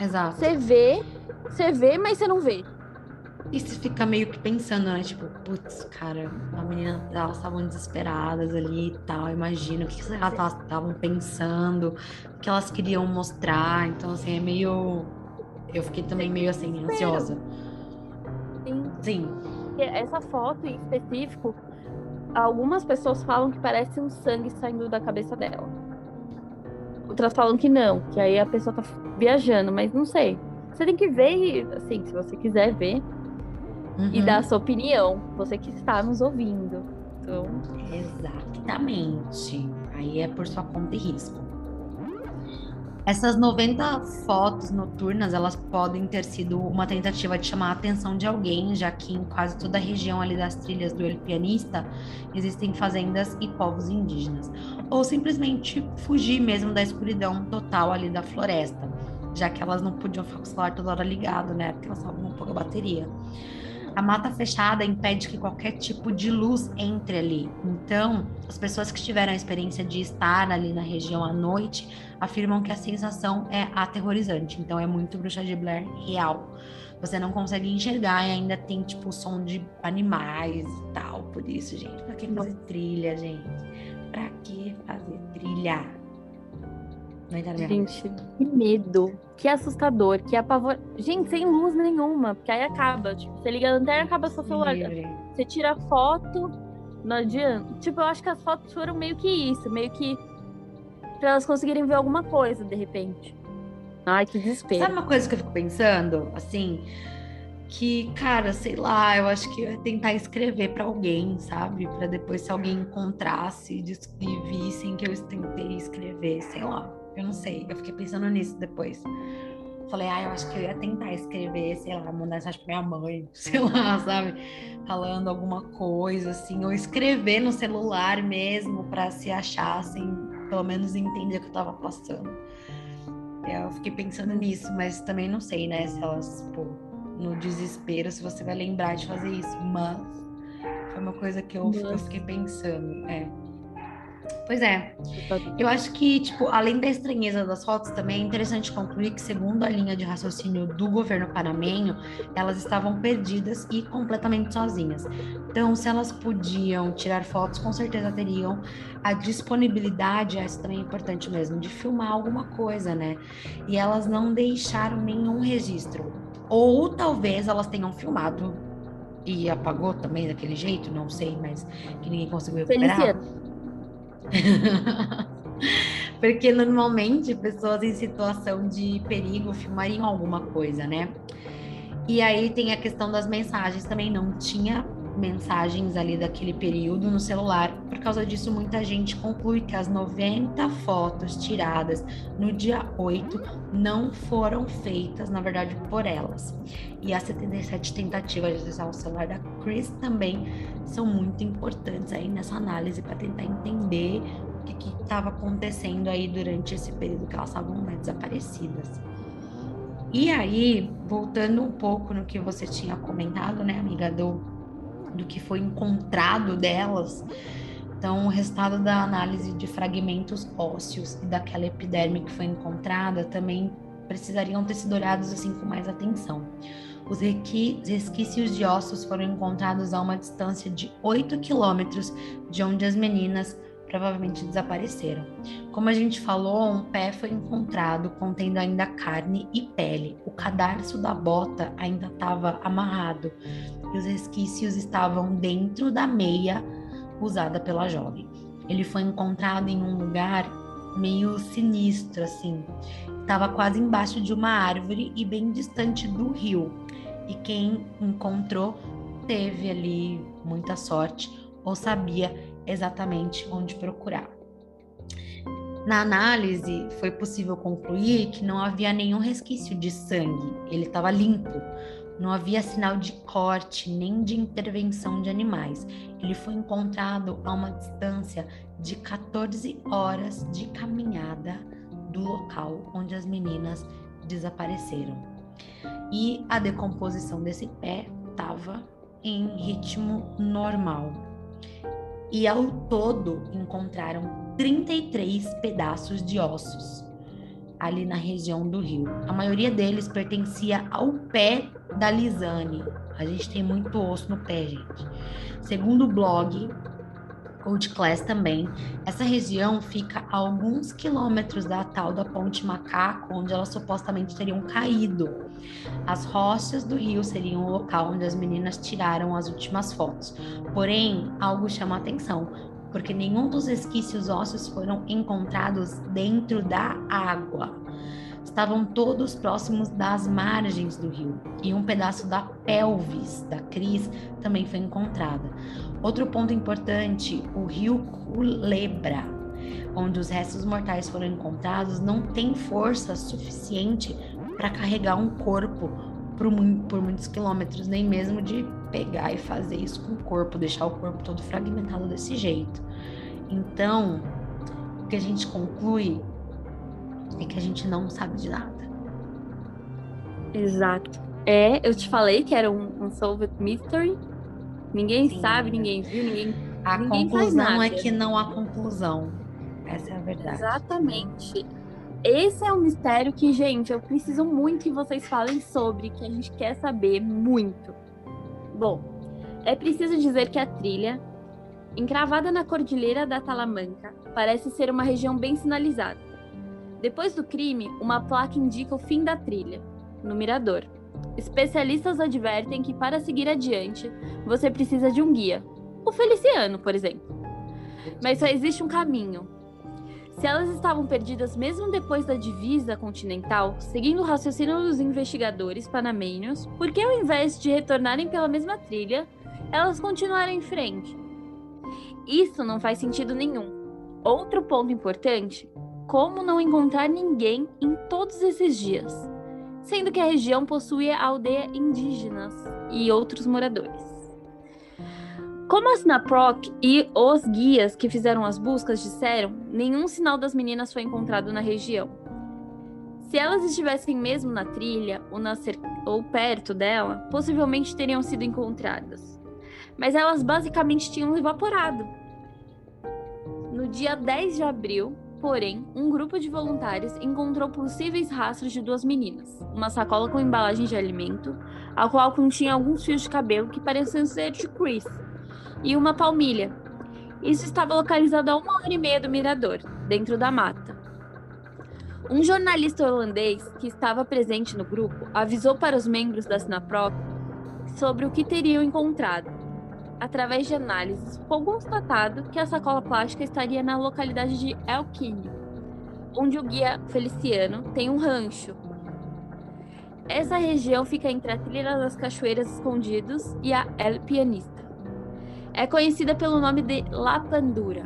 Exato. Você vê, você vê, mas você não vê. E você fica meio que pensando, né? Tipo, putz, cara, a menina, elas estavam desesperadas ali e tal. Imagina o que, que elas estavam pensando, o que elas queriam mostrar. Então, assim, é meio. Eu fiquei também meio assim, ansiosa. Sim. Sim. Essa foto em específico, algumas pessoas falam que parece um sangue saindo da cabeça dela. Outras falam que não, que aí a pessoa tá viajando, mas não sei. Você tem que ver e, assim, se você quiser ver, uhum. e dar a sua opinião, você que está nos ouvindo. Então... Exatamente. Aí é por sua conta e risco. Essas 90 fotos noturnas, elas podem ter sido uma tentativa de chamar a atenção de alguém, já que em quase toda a região ali das trilhas do El Pianista existem fazendas e povos indígenas. Ou simplesmente fugir mesmo da escuridão total ali da floresta, já que elas não podiam ficar com o celular toda hora ligado, né? Porque elas estavam com pouca bateria. A mata fechada impede que qualquer tipo de luz entre ali. Então, as pessoas que tiveram a experiência de estar ali na região à noite afirmam que a sensação é aterrorizante. Então, é muito bruxa de Blair real. Você não consegue enxergar e ainda tem, tipo, o som de animais e tal. Por isso, gente, pra que fazer trilha, gente? Pra que fazer trilha? Gente, que medo. Que assustador, que apavor. Gente, sem luz nenhuma, porque aí acaba. Tipo, você liga a lanterna, acaba seu celular. Você tira foto, não adianta. Tipo, eu acho que as fotos foram meio que isso, meio que pra elas conseguirem ver alguma coisa de repente. Ai, que desespero. Sabe uma coisa que eu fico pensando? Assim, que, cara, sei lá, eu acho que eu ia tentar escrever para alguém, sabe? Para depois, se alguém encontrasse e vissem que eu tentei escrever, sei lá. Eu não sei. Eu fiquei pensando nisso depois. Falei, ah, eu acho que eu ia tentar escrever, sei lá, mandar mensagem pra minha mãe, sei lá, sabe? Falando alguma coisa, assim, ou escrever no celular mesmo para se achar, assim, pelo menos entender o que eu tava passando. Eu fiquei pensando nisso, mas também não sei, né, se elas, pô, no desespero, se você vai lembrar de fazer isso, mas foi uma coisa que eu, eu fiquei pensando, é. Pois é. Eu acho que, tipo, além da estranheza das fotos, também é interessante concluir que, segundo a linha de raciocínio do governo panamenho, elas estavam perdidas e completamente sozinhas. Então, se elas podiam tirar fotos, com certeza teriam a disponibilidade, essa também é importante mesmo, de filmar alguma coisa, né? E elas não deixaram nenhum registro. Ou talvez elas tenham filmado e apagou também daquele jeito, não sei, mas que ninguém conseguiu recuperar. Feliciano. Porque normalmente pessoas em situação de perigo filmariam alguma coisa, né? E aí tem a questão das mensagens também, não tinha mensagens ali daquele período no celular. Por causa disso, muita gente conclui que as 90 fotos tiradas no dia 8 não foram feitas, na verdade, por elas. E as 77 tentativas de acessar o celular da Chris também são muito importantes aí nessa análise para tentar entender o que estava acontecendo aí durante esse período que elas estavam né, desaparecidas. E aí, voltando um pouco no que você tinha comentado, né, amiga, do do que foi encontrado delas. Então, o resultado da análise de fragmentos ósseos e daquela epiderme que foi encontrada também precisariam ter sido olhados assim com mais atenção. Os resquícios de ossos foram encontrados a uma distância de 8 quilômetros de onde as meninas provavelmente desapareceram. Como a gente falou, um pé foi encontrado contendo ainda carne e pele. O cadarço da bota ainda estava amarrado e os resquícios estavam dentro da meia usada pela jovem. Ele foi encontrado em um lugar meio sinistro, assim. Estava quase embaixo de uma árvore e bem distante do rio. E quem encontrou teve ali muita sorte ou sabia exatamente onde procurar. Na análise, foi possível concluir que não havia nenhum resquício de sangue, ele estava limpo. Não havia sinal de corte nem de intervenção de animais. Ele foi encontrado a uma distância de 14 horas de caminhada do local onde as meninas desapareceram. E a decomposição desse pé estava em ritmo normal e ao todo encontraram 33 pedaços de ossos ali na região do rio. A maioria deles pertencia ao pé da Lisane. A gente tem muito osso no pé, gente. Segundo o blog Code Class também, essa região fica a alguns quilômetros da tal da Ponte Macaco, onde elas supostamente teriam caído. As rochas do rio seriam o local onde as meninas tiraram as últimas fotos. Porém, algo chama a atenção, porque nenhum dos resquícios ósseos foram encontrados dentro da água. Estavam todos próximos das margens do rio e um pedaço da pelvis da Cris também foi encontrada. Outro ponto importante, o rio Culebra, onde os restos mortais foram encontrados, não tem força suficiente para carregar um corpo por, por muitos quilômetros, nem mesmo de pegar e fazer isso com o corpo, deixar o corpo todo fragmentado desse jeito. Então, o que a gente conclui é que a gente não sabe de nada. Exato. É, eu te falei que era um, um Solved Mystery. Ninguém Sim, sabe, ninguém viu, ninguém. A ninguém conclusão é que não há conclusão. Essa é a verdade. Exatamente. Esse é um mistério que, gente, eu preciso muito que vocês falem sobre, que a gente quer saber muito. Bom, é preciso dizer que a trilha, encravada na cordilheira da Talamanca, parece ser uma região bem sinalizada. Depois do crime, uma placa indica o fim da trilha, no mirador. Especialistas advertem que para seguir adiante, você precisa de um guia, o Feliciano, por exemplo. Mas só existe um caminho. Se elas estavam perdidas mesmo depois da divisa continental, seguindo o raciocínio dos investigadores panamenhos, por que ao invés de retornarem pela mesma trilha, elas continuaram em frente? Isso não faz sentido nenhum. Outro ponto importante como não encontrar ninguém em todos esses dias, sendo que a região possuía aldeia indígenas e outros moradores. Como a Snaproc e os guias que fizeram as buscas disseram, nenhum sinal das meninas foi encontrado na região. Se elas estivessem mesmo na trilha ou, na ou perto dela, possivelmente teriam sido encontradas. Mas elas basicamente tinham evaporado. No dia 10 de abril, porém, um grupo de voluntários encontrou possíveis rastros de duas meninas, uma sacola com embalagem de alimento, a qual continha alguns fios de cabelo que pareciam ser de Chris e uma palmilha. Isso estava localizado a uma hora e meia do mirador, dentro da mata. Um jornalista holandês que estava presente no grupo avisou para os membros da Sinaprop sobre o que teriam encontrado. Através de análises, foi constatado que a sacola plástica estaria na localidade de Elquine, onde o guia Feliciano tem um rancho. Essa região fica entre a trilha das Cachoeiras Escondidos e a El Pianista é conhecida pelo nome de Lapandura.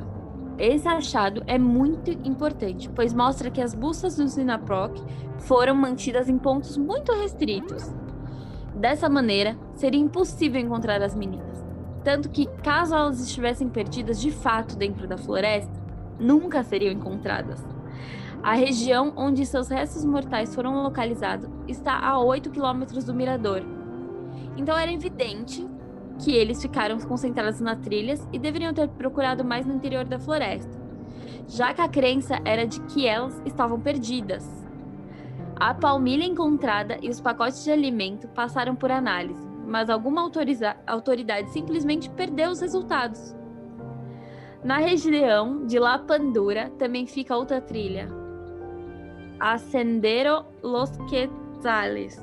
Esse achado é muito importante, pois mostra que as buscas do Sinaproc foram mantidas em pontos muito restritos. Dessa maneira, seria impossível encontrar as meninas, tanto que, caso elas estivessem perdidas de fato dentro da floresta, nunca seriam encontradas. A região onde seus restos mortais foram localizados está a 8 quilômetros do mirador. Então era evidente que eles ficaram concentrados nas trilhas e deveriam ter procurado mais no interior da floresta, já que a crença era de que elas estavam perdidas. A palmilha encontrada e os pacotes de alimento passaram por análise, mas alguma autoridade simplesmente perdeu os resultados. Na região de La Pandura também fica outra trilha, a Sendero Los Quetzales,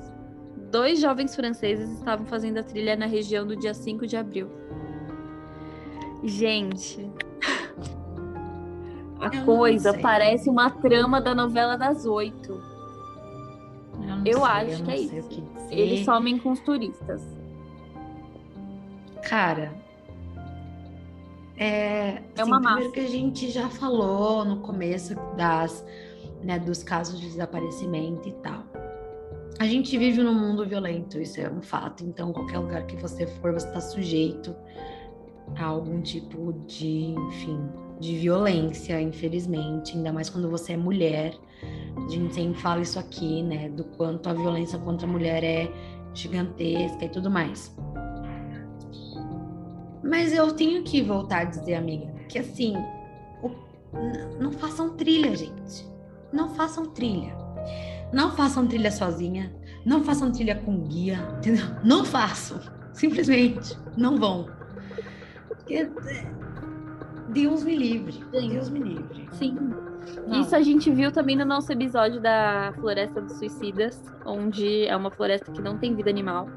dois jovens franceses estavam fazendo a trilha na região do dia 5 de abril. Gente, a coisa parece uma trama da novela das oito. Eu, eu acho que é isso. Que Eles somem com os turistas. Cara, é, é uma assim, primeiro que a gente já falou no começo das, né, dos casos de desaparecimento e tal. A gente vive num mundo violento, isso é um fato. Então, qualquer lugar que você for, você está sujeito a algum tipo de, enfim, de violência, infelizmente. Ainda mais quando você é mulher. A gente sempre fala isso aqui, né? Do quanto a violência contra a mulher é gigantesca e tudo mais. Mas eu tenho que voltar a dizer, amiga, que assim, não façam trilha, gente. Não façam trilha. Não façam trilha sozinha, não façam trilha com guia, entendeu? Não façam. Simplesmente não vão. Porque Deus me livre. Sim. Deus me livre. Sim. Não. Isso a gente viu também no nosso episódio da Floresta dos Suicidas, onde é uma floresta que não tem vida animal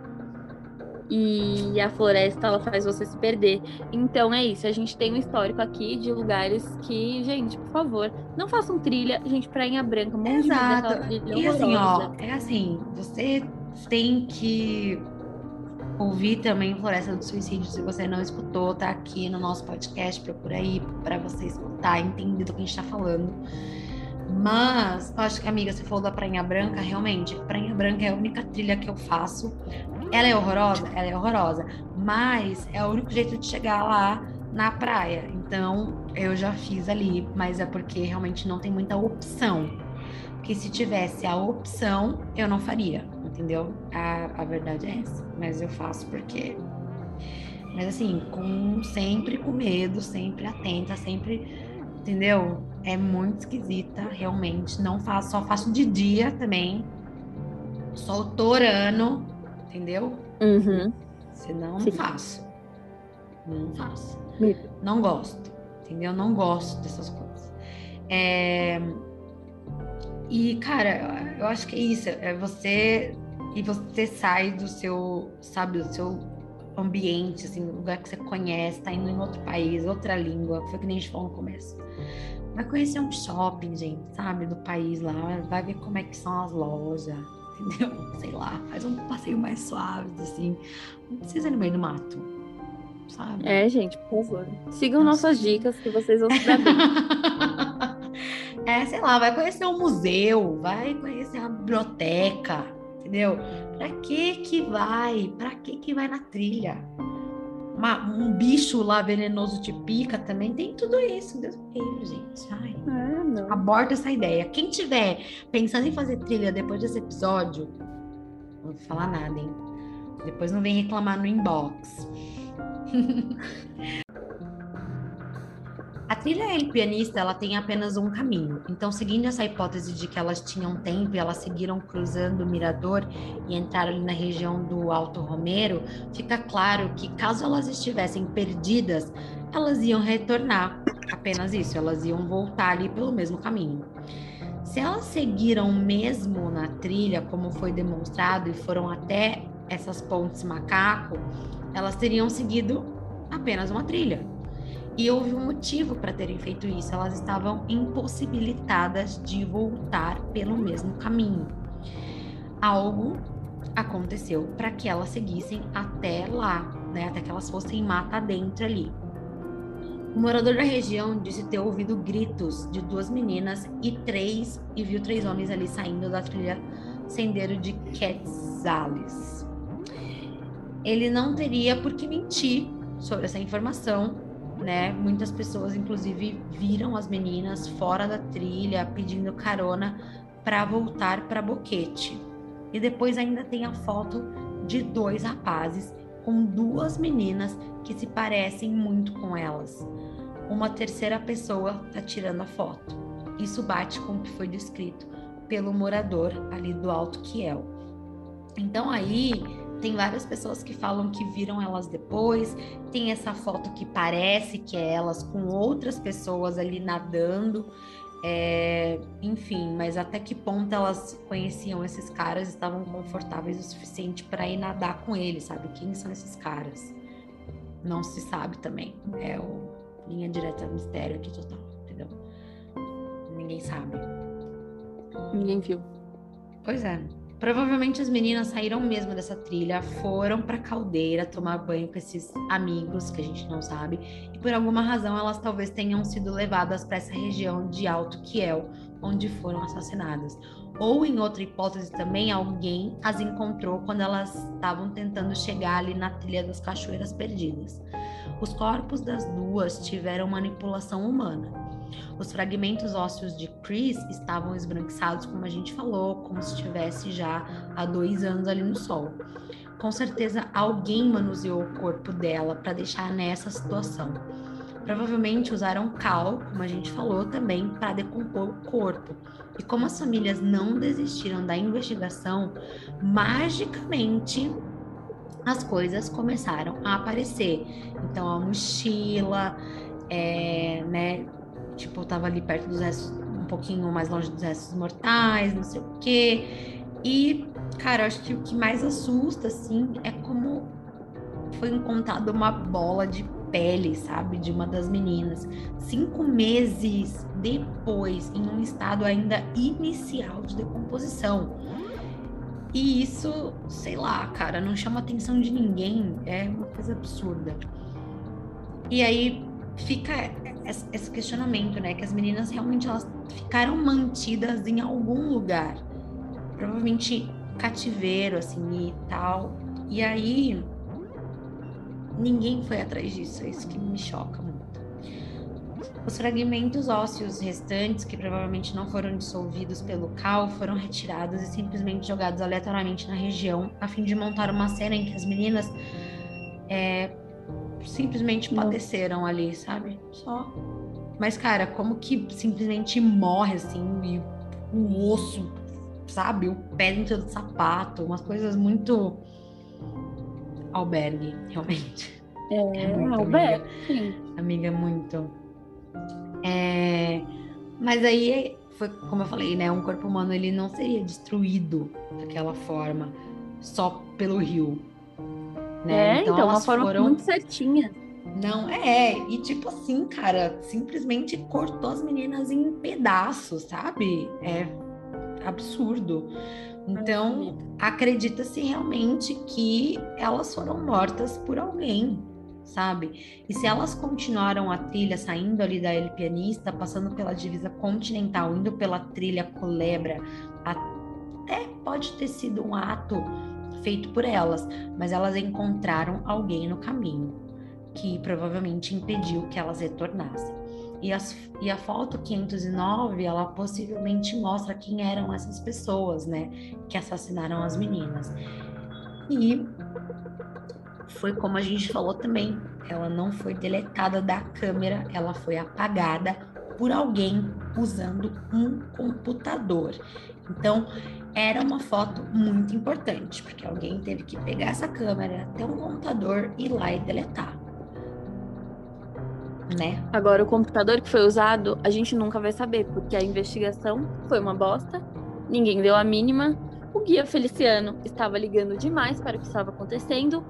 e a floresta ela faz você se perder. Então é isso, a gente tem um histórico aqui de lugares que, gente, por favor, não façam trilha, gente, Prainha Branca, um Exato. e assim, ó, é assim, você tem que ouvir também Floresta do Suicídio, se você não escutou, tá aqui no nosso podcast, procura aí para você escutar, entender do que a gente tá falando. Mas, acho que, amiga, você falou da Prainha Branca, realmente, Prainha Branca é a única trilha que eu faço. Ela é horrorosa? Ela é horrorosa. Mas é o único jeito de chegar lá na praia. Então, eu já fiz ali, mas é porque realmente não tem muita opção. Porque se tivesse a opção, eu não faria, entendeu? A, a verdade é essa. Mas eu faço porque. Mas assim, com sempre com medo, sempre atenta, sempre. Entendeu? é muito esquisita, realmente. Não faço, só faço de dia também. Só torando, entendeu? Uhum. Senão, não faço. Não faço. Não gosto, entendeu? Não gosto dessas coisas. É... E, cara, eu acho que é isso. É você. E você sai do seu, sabe, do seu ambiente, assim, lugar que você conhece, tá indo em outro país, outra língua, foi que nem a gente falou no começo. Vai conhecer um shopping, gente, sabe? Do país lá. Vai ver como é que são as lojas, entendeu? Sei lá, faz um passeio mais suave, assim. Não precisa ir no meio do mato, sabe? É, gente, por favor. Sigam Nossa. nossas dicas que vocês vão se dar bem. É, sei lá, vai conhecer um museu, vai conhecer a biblioteca, entendeu? Pra que que vai? Pra que que vai na trilha? Uma, um bicho lá venenoso te pica também, tem tudo isso. Deus me livre, gente. Ai, Ah, não. aborta essa ideia. Quem tiver pensando em fazer trilha depois desse episódio, não vou falar nada, hein? Depois não vem reclamar no inbox. A trilha El Pianista, ela tem apenas um caminho. Então, seguindo essa hipótese de que elas tinham tempo e elas seguiram cruzando o Mirador e entraram ali na região do Alto Romero, fica claro que caso elas estivessem perdidas, elas iam retornar. Apenas isso, elas iam voltar ali pelo mesmo caminho. Se elas seguiram mesmo na trilha, como foi demonstrado, e foram até essas pontes macaco, elas teriam seguido apenas uma trilha. E houve um motivo para terem feito isso. Elas estavam impossibilitadas de voltar pelo mesmo caminho. Algo aconteceu para que elas seguissem até lá, né? Até que elas fossem mata dentro ali. O morador da região disse ter ouvido gritos de duas meninas e três e viu três homens ali saindo da trilha sendeiro de Quetzales. Ele não teria por que mentir sobre essa informação, né? Muitas pessoas, inclusive, viram as meninas fora da trilha pedindo carona para voltar para Boquete. E depois ainda tem a foto de dois rapazes com duas meninas que se parecem muito com elas. Uma terceira pessoa está tirando a foto. Isso bate com o que foi descrito pelo morador ali do Alto Kiel. Então aí tem várias pessoas que falam que viram elas depois. Tem essa foto que parece que é elas com outras pessoas ali nadando. É, enfim, mas até que ponto elas conheciam esses caras, estavam confortáveis o suficiente para ir nadar com eles, sabe? Quem são esses caras? Não se sabe também. É o linha direta mistério aqui total, entendeu? Ninguém sabe. Ninguém viu. Pois é. Provavelmente as meninas saíram mesmo dessa trilha, foram pra caldeira tomar banho com esses amigos que a gente não sabe, e por alguma razão elas talvez tenham sido levadas para essa região de Alto Kiel, onde foram assassinadas. Ou em outra hipótese também, alguém as encontrou quando elas estavam tentando chegar ali na trilha das Cachoeiras Perdidas. Os corpos das duas tiveram manipulação humana. Os fragmentos ósseos de Chris estavam esbranquiçados, como a gente falou, como se estivesse já há dois anos ali no sol. Com certeza alguém manuseou o corpo dela para deixar nessa situação. Provavelmente usaram cal, como a gente falou também, para decompor o corpo. E como as famílias não desistiram da investigação, magicamente as coisas começaram a aparecer. Então a mochila, é, né, tipo, tava ali perto dos restos, um pouquinho mais longe dos restos mortais, não sei o quê. E, cara, eu acho que o que mais assusta, assim, é como foi encontrada uma bola de pele, sabe, de uma das meninas, cinco meses depois, em um estado ainda inicial de decomposição. E isso, sei lá, cara, não chama atenção de ninguém, é uma coisa absurda. E aí fica esse questionamento, né, que as meninas realmente elas ficaram mantidas em algum lugar, provavelmente cativeiro, assim, e tal. E aí ninguém foi atrás disso, é isso que me choca muito. Os fragmentos ósseos restantes, que provavelmente não foram dissolvidos pelo cal, foram retirados e simplesmente jogados aleatoriamente na região, a fim de montar uma cena em que as meninas é, simplesmente padeceram ali, sabe? Só. Mas, cara, como que simplesmente morre assim, e o osso, sabe? O pé dentro do sapato, umas coisas muito. Albergue, realmente. É, É muito, Alberto, sim. Amiga, muito. É... Mas aí, foi como eu falei, né? Um corpo humano ele não seria destruído daquela forma só pelo rio. Né? É, então, uma elas forma foram muito certinha. não, é, e tipo assim, cara, simplesmente cortou as meninas em pedaços, sabe? É absurdo. Então, acredita-se realmente que elas foram mortas por alguém. sabe? E se elas continuaram a trilha saindo ali da El Pianista, passando pela divisa continental, indo pela trilha Culebra, até pode ter sido um ato feito por elas, mas elas encontraram alguém no caminho que provavelmente impediu que elas retornassem. E, as, e, a foto 509, ela possivelmente mostra quem eram essas pessoas, né, que assassinaram as meninas. E foi como a gente falou também, ela não foi deletada da câmera, ela foi apagada por alguém usando um computador. Então, era uma foto muito importante, porque alguém teve que pegar essa câmera, ter um computador e ir lá e deletar. Né? Agora, o computador que foi usado, a gente nunca vai saber, porque a investigação foi uma bosta, ninguém deu a mínima. O guia Feliciano estava ligando demais para o que estava acontecendo,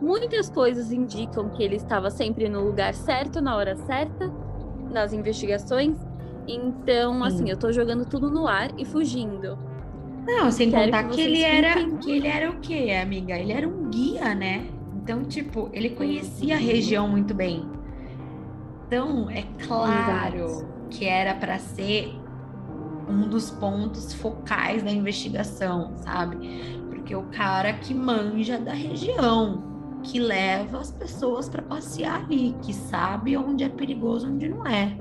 Muitas coisas indicam que ele estava sempre no lugar certo, na hora certa, nas investigações. Então, assim, eu tô jogando tudo no ar e fugindo. Não, sem Quero contar que, que ele era que ele era o quê, amiga? Ele era um guia, né? Então, tipo, ele conhecia a região muito bem. Então, é claro Exato. que era para ser um dos pontos focais da investigação, sabe? Porque o cara que manja da região, que leva as pessoas para passear ali, que sabe onde é perigoso, onde não é.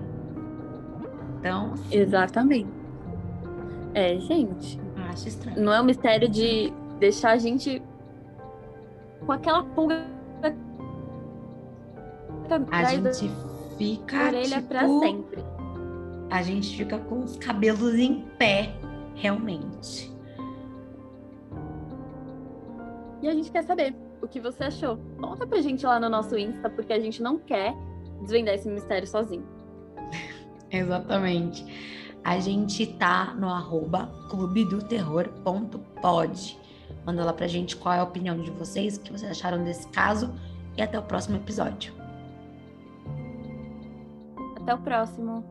Então, assim, exatamente. É, gente. Acho estranho. Não é um mistério de deixar a gente com aquela pulga a gente fica orelha tipo, para sempre. A gente fica com os cabelos em pé, realmente. E a gente quer saber o que você achou. Conta pra gente lá no nosso Insta, porque a gente não quer desvendar esse mistério sozinho. Exatamente. A gente tá no arroba clubedoterror.pod. Manda lá pra gente qual é a opinião de vocês, o que vocês acharam desse caso e até o próximo episódio. Até o próximo.